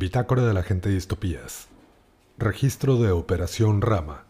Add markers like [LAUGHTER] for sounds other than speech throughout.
Bitácora de la gente distopías. Registro de Operación Rama.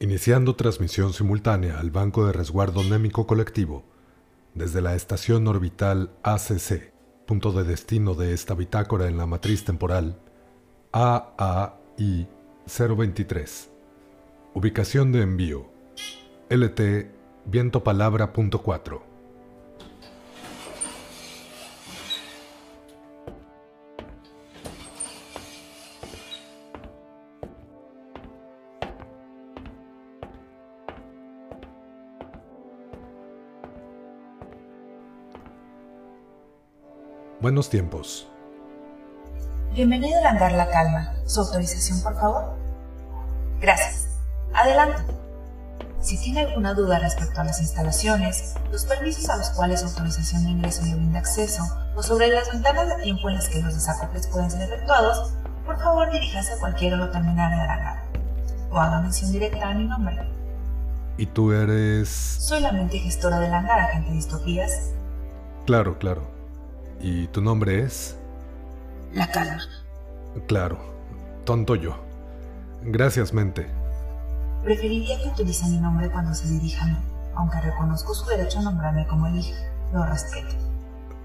Iniciando transmisión simultánea al Banco de Resguardo Némico Colectivo desde la estación orbital ACC, punto de destino de esta bitácora en la matriz temporal AAI 023. Ubicación de envío LT vientopalabra.4. Buenos tiempos. Bienvenido al hangar La Calma. ¿Su autorización, por favor? Gracias. Adelante. Si tiene alguna duda respecto a las instalaciones, los permisos a los cuales autorización de ingreso le brinda acceso, o sobre las ventanas de tiempo en las que los desacoples pueden ser efectuados, por favor diríjase a cualquier otro terminal de hangar. O haga mención directa a mi nombre. ¿Y tú eres...? Soy la mente gestora del hangar, agente de distopías. Claro, claro. ¿Y tu nombre es? La calma. Claro. Tonto yo. Gracias, mente. Preferiría que utilice mi nombre cuando se dirija a mí, aunque reconozco su derecho a nombrarme como el hija. Lo respeto.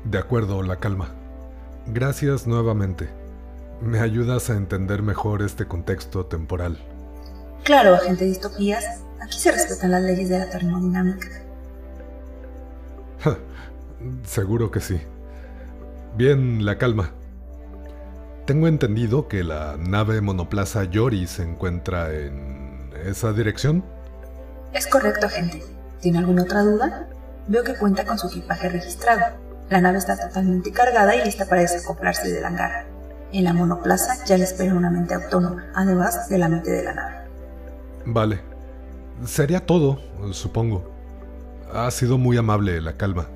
De acuerdo, la calma. Gracias nuevamente. Me ayudas a entender mejor este contexto temporal. Claro, agente de distopías. Aquí se respetan las leyes de la termodinámica. Seguro que sí. Bien, la calma. Tengo entendido que la nave monoplaza Yori se encuentra en esa dirección. Es correcto, agente. ¿Tiene alguna otra duda? Veo que cuenta con su equipaje registrado. La nave está totalmente cargada y lista para desacoplarse del hangar. En la monoplaza ya le espera una mente autónoma, además de la mente de la nave. Vale. Sería todo, supongo. Ha sido muy amable la calma.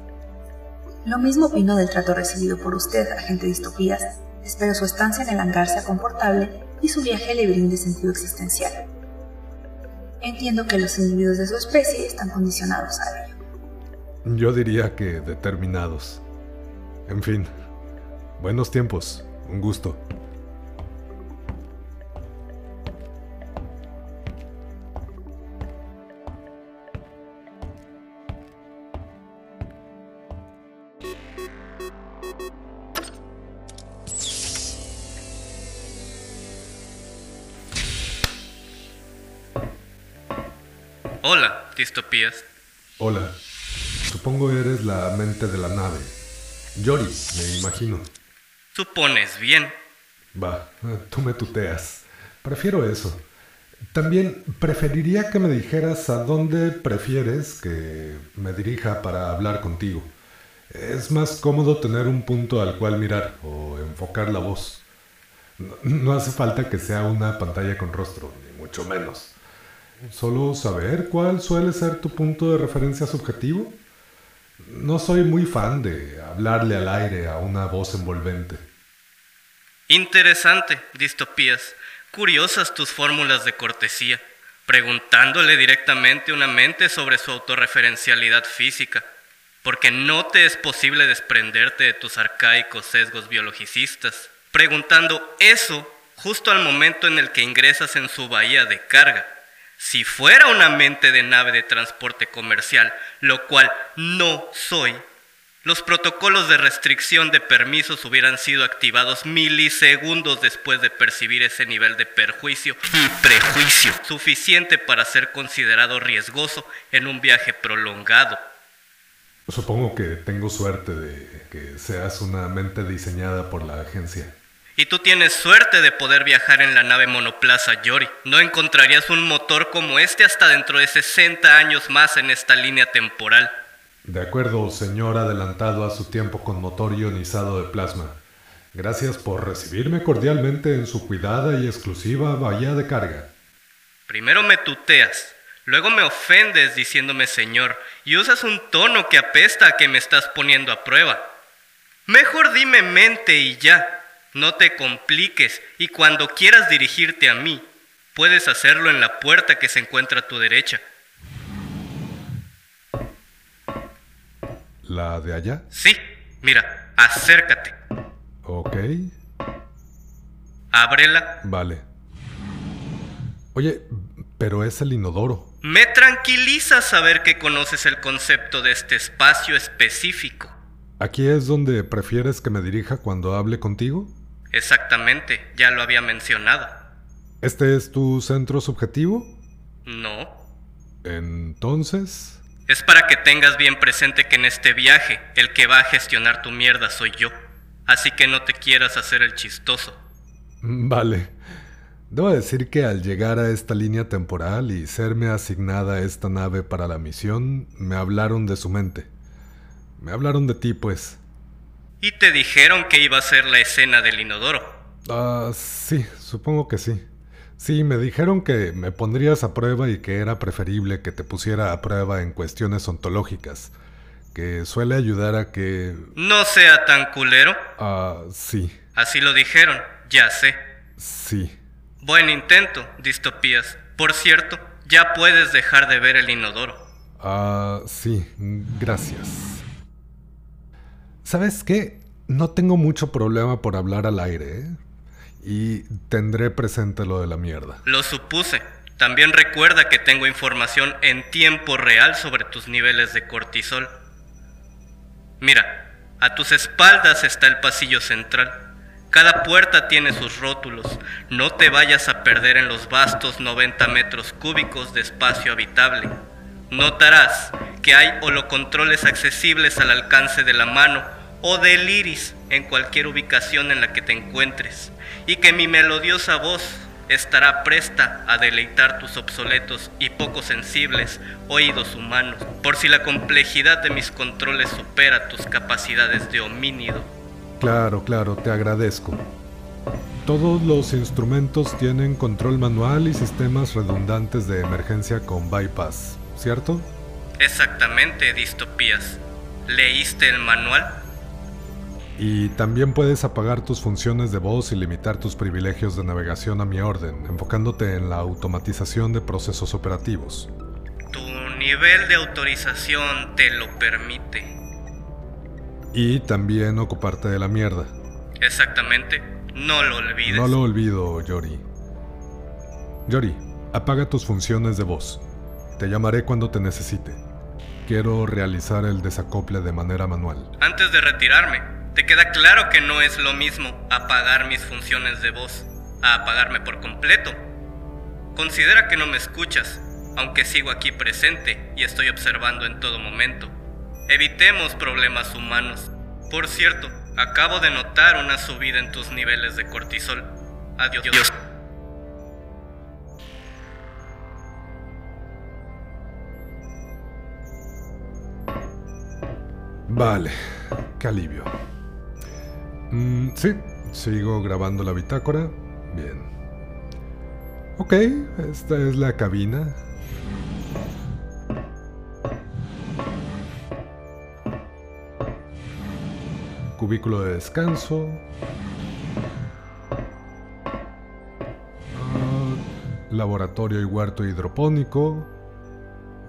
Lo mismo opino del trato recibido por usted, agente de distopías. Espero su estancia en el hangar sea confortable y su viaje le brinde sentido existencial. Entiendo que los individuos de su especie están condicionados a ello. Yo diría que determinados. En fin, buenos tiempos, un gusto. Distopías. Hola. Supongo eres la mente de la nave. Yori, me imagino. Supones bien. Va, tú me tuteas. Prefiero eso. También preferiría que me dijeras a dónde prefieres que me dirija para hablar contigo. Es más cómodo tener un punto al cual mirar o enfocar la voz. No, no hace falta que sea una pantalla con rostro, ni mucho menos. Solo saber cuál suele ser tu punto de referencia subjetivo. No soy muy fan de hablarle al aire a una voz envolvente. Interesante, distopías. Curiosas tus fórmulas de cortesía, preguntándole directamente a una mente sobre su autorreferencialidad física, porque no te es posible desprenderte de tus arcaicos sesgos biologicistas, preguntando eso justo al momento en el que ingresas en su bahía de carga. Si fuera una mente de nave de transporte comercial, lo cual no soy, los protocolos de restricción de permisos hubieran sido activados milisegundos después de percibir ese nivel de perjuicio y prejuicio suficiente para ser considerado riesgoso en un viaje prolongado. Supongo que tengo suerte de que seas una mente diseñada por la agencia. Y tú tienes suerte de poder viajar en la nave monoplaza Yori. No encontrarías un motor como este hasta dentro de 60 años más en esta línea temporal. De acuerdo, señor adelantado a su tiempo con motor ionizado de plasma. Gracias por recibirme cordialmente en su cuidada y exclusiva bahía de carga. Primero me tuteas, luego me ofendes diciéndome señor y usas un tono que apesta a que me estás poniendo a prueba. Mejor dime mente y ya. No te compliques y cuando quieras dirigirte a mí, puedes hacerlo en la puerta que se encuentra a tu derecha. ¿La de allá? Sí, mira, acércate. Ok. Ábrela. Vale. Oye, pero es el inodoro. Me tranquiliza saber que conoces el concepto de este espacio específico. ¿Aquí es donde prefieres que me dirija cuando hable contigo? Exactamente, ya lo había mencionado. ¿Este es tu centro subjetivo? No. Entonces... Es para que tengas bien presente que en este viaje el que va a gestionar tu mierda soy yo. Así que no te quieras hacer el chistoso. Vale. Debo decir que al llegar a esta línea temporal y serme asignada esta nave para la misión, me hablaron de su mente. Me hablaron de ti, pues. ¿Y te dijeron que iba a ser la escena del inodoro? Ah, sí, supongo que sí. Sí, me dijeron que me pondrías a prueba y que era preferible que te pusiera a prueba en cuestiones ontológicas, que suele ayudar a que... No sea tan culero. Ah, sí. Así lo dijeron, ya sé. Sí. Buen intento, distopías. Por cierto, ya puedes dejar de ver el inodoro. Ah, sí, gracias. ¿Sabes qué? No tengo mucho problema por hablar al aire, ¿eh? Y tendré presente lo de la mierda. Lo supuse. También recuerda que tengo información en tiempo real sobre tus niveles de cortisol. Mira, a tus espaldas está el pasillo central. Cada puerta tiene sus rótulos. No te vayas a perder en los vastos 90 metros cúbicos de espacio habitable. Notarás que hay holocontroles accesibles al alcance de la mano o del iris en cualquier ubicación en la que te encuentres y que mi melodiosa voz estará presta a deleitar tus obsoletos y poco sensibles oídos humanos, por si la complejidad de mis controles supera tus capacidades de homínido. Claro, claro, te agradezco. Todos los instrumentos tienen control manual y sistemas redundantes de emergencia con bypass, ¿cierto? Exactamente, distopías. ¿Leíste el manual? Y también puedes apagar tus funciones de voz y limitar tus privilegios de navegación a mi orden, enfocándote en la automatización de procesos operativos. Tu nivel de autorización te lo permite. Y también ocuparte de la mierda. Exactamente. No lo olvides. No lo olvido, Yori. Yori, apaga tus funciones de voz. Te llamaré cuando te necesite. Quiero realizar el desacople de manera manual. Antes de retirarme, te queda claro que no es lo mismo apagar mis funciones de voz a apagarme por completo. Considera que no me escuchas, aunque sigo aquí presente y estoy observando en todo momento. Evitemos problemas humanos. Por cierto, acabo de notar una subida en tus niveles de cortisol. Adiós. Vale, qué alivio. Mm, sí, sigo grabando la bitácora. Bien. Ok, esta es la cabina. Cubículo de descanso. Ah, laboratorio y huerto hidropónico.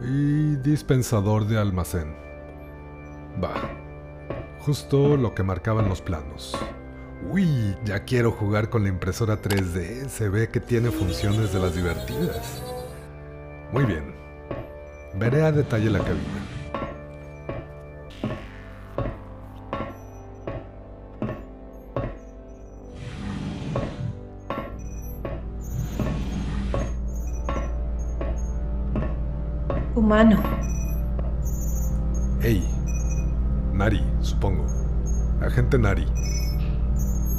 Y dispensador de almacén. Va. Justo lo que marcaban los planos. Uy, ya quiero jugar con la impresora 3D. Se ve que tiene funciones de las divertidas. Muy bien. Veré a detalle la cabina. Humano. Agente Nari,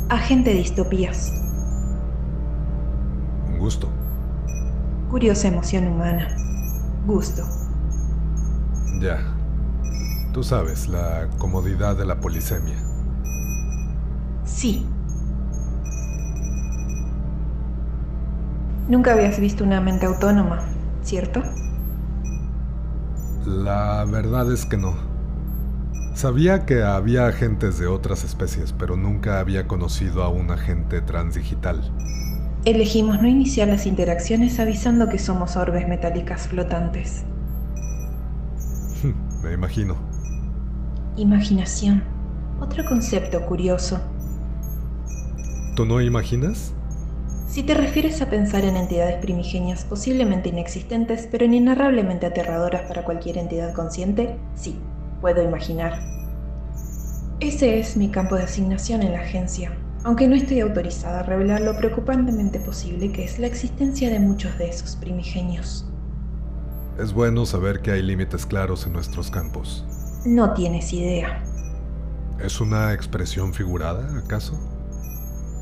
Agente de distopías. un gusto. Curiosa emoción humana. Gusto. Ya. Tú sabes, la comodidad de la polisemia. Sí. Nunca habías visto una mente autónoma, ¿cierto? La verdad es que no. Sabía que había agentes de otras especies, pero nunca había conocido a un agente transdigital. Elegimos no iniciar las interacciones avisando que somos orbes metálicas flotantes. [LAUGHS] Me imagino. Imaginación. Otro concepto curioso. ¿Tú no imaginas? Si te refieres a pensar en entidades primigenias posiblemente inexistentes, pero inenarrablemente aterradoras para cualquier entidad consciente, sí, puedo imaginar. Ese es mi campo de asignación en la agencia, aunque no estoy autorizada a revelar lo preocupantemente posible que es la existencia de muchos de esos primigenios. Es bueno saber que hay límites claros en nuestros campos. No tienes idea. ¿Es una expresión figurada, acaso?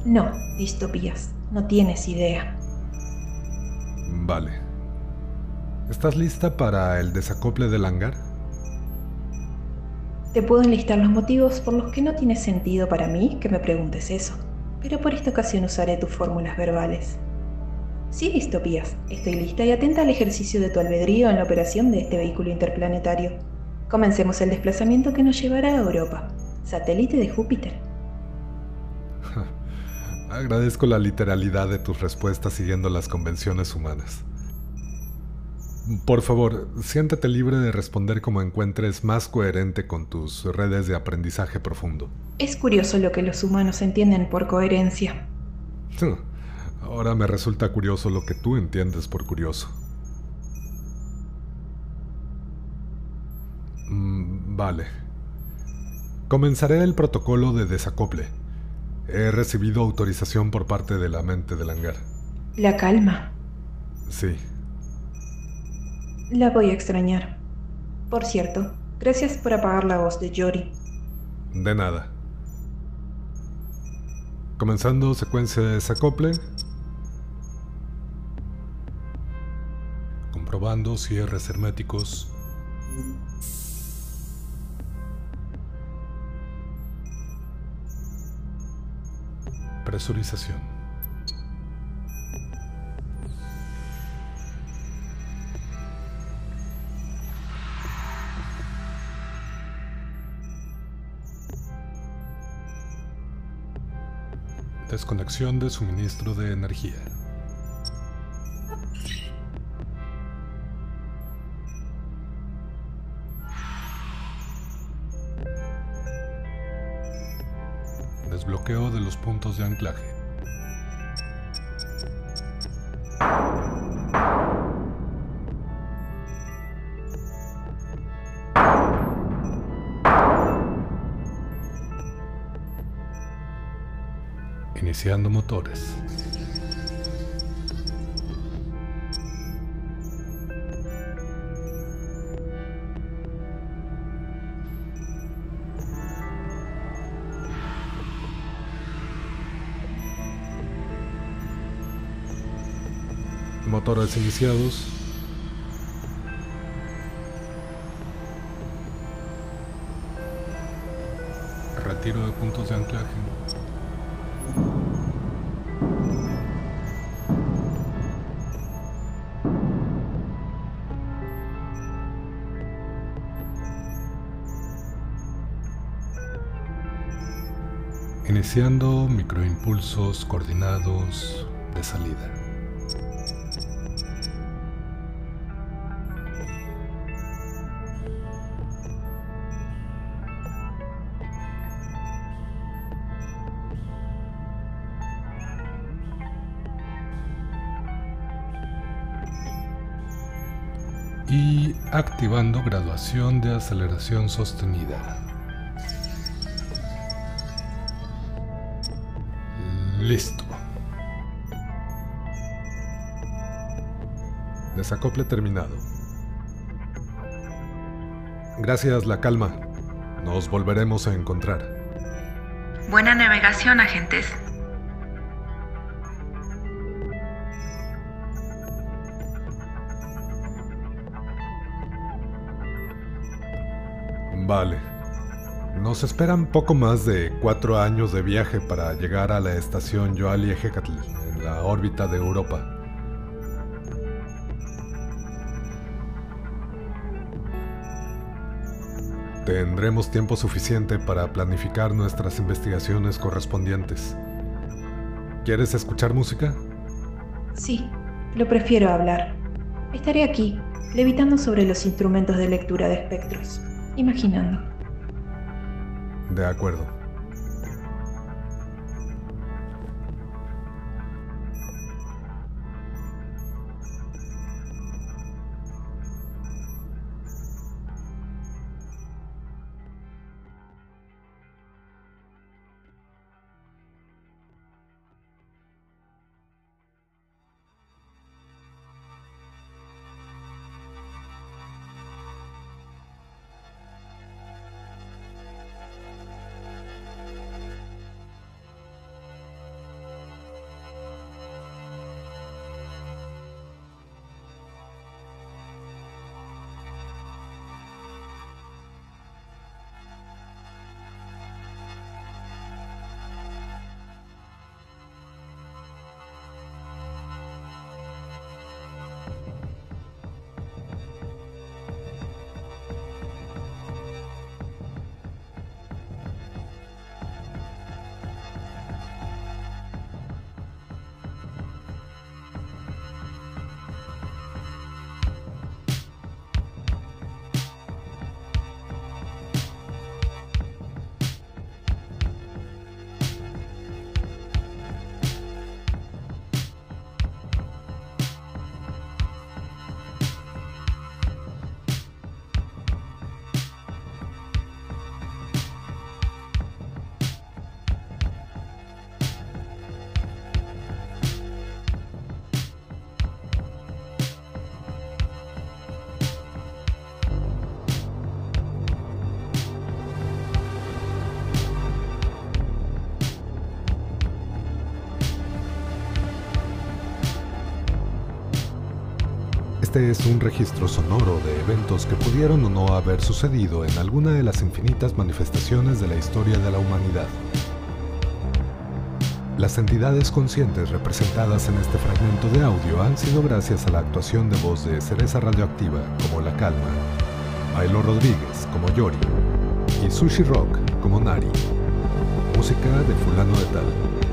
No, distopías. No tienes idea. Vale. ¿Estás lista para el desacople del hangar? Te puedo enlistar los motivos por los que no tiene sentido para mí que me preguntes eso, pero por esta ocasión usaré tus fórmulas verbales. Sí, distopías, estoy lista y atenta al ejercicio de tu albedrío en la operación de este vehículo interplanetario. Comencemos el desplazamiento que nos llevará a Europa, satélite de Júpiter. [LAUGHS] Agradezco la literalidad de tus respuestas siguiendo las convenciones humanas. Por favor, siéntate libre de responder como encuentres más coherente con tus redes de aprendizaje profundo. Es curioso lo que los humanos entienden por coherencia. Ahora me resulta curioso lo que tú entiendes por curioso. Mm, vale. Comenzaré el protocolo de desacople. He recibido autorización por parte de la mente del hangar. La calma. Sí. La voy a extrañar. Por cierto, gracias por apagar la voz de Yori. De nada. Comenzando secuencia de desacople. Comprobando cierres herméticos. Presurización. Desconexión de suministro de energía. Desbloqueo de los puntos de anclaje. Motores. Motores iniciados. Retiro de puntos de anclaje. Iniciando microimpulsos coordinados de salida. y activando graduación de aceleración sostenida. Listo. Desacople terminado. Gracias, la calma. Nos volveremos a encontrar. Buena navegación, agentes. Vale. Nos esperan poco más de cuatro años de viaje para llegar a la estación Joali Ejecatl, en la órbita de Europa. Tendremos tiempo suficiente para planificar nuestras investigaciones correspondientes. ¿Quieres escuchar música? Sí, lo prefiero hablar. Estaré aquí, levitando sobre los instrumentos de lectura de espectros imaginando. De acuerdo. Este es un registro sonoro de eventos que pudieron o no haber sucedido en alguna de las infinitas manifestaciones de la historia de la humanidad. Las entidades conscientes representadas en este fragmento de audio han sido gracias a la actuación de voz de Cereza Radioactiva como La Calma, Ailo Rodríguez como Yori y Sushi Rock como Nari. Música de fulano de tal.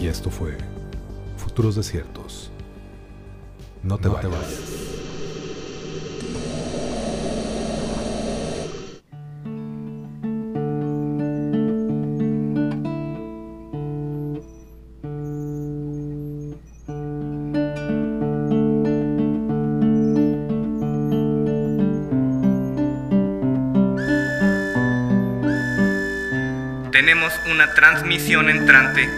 Y esto fue Futuros Desiertos. No te, vayas. Tenemos una transmisión entrante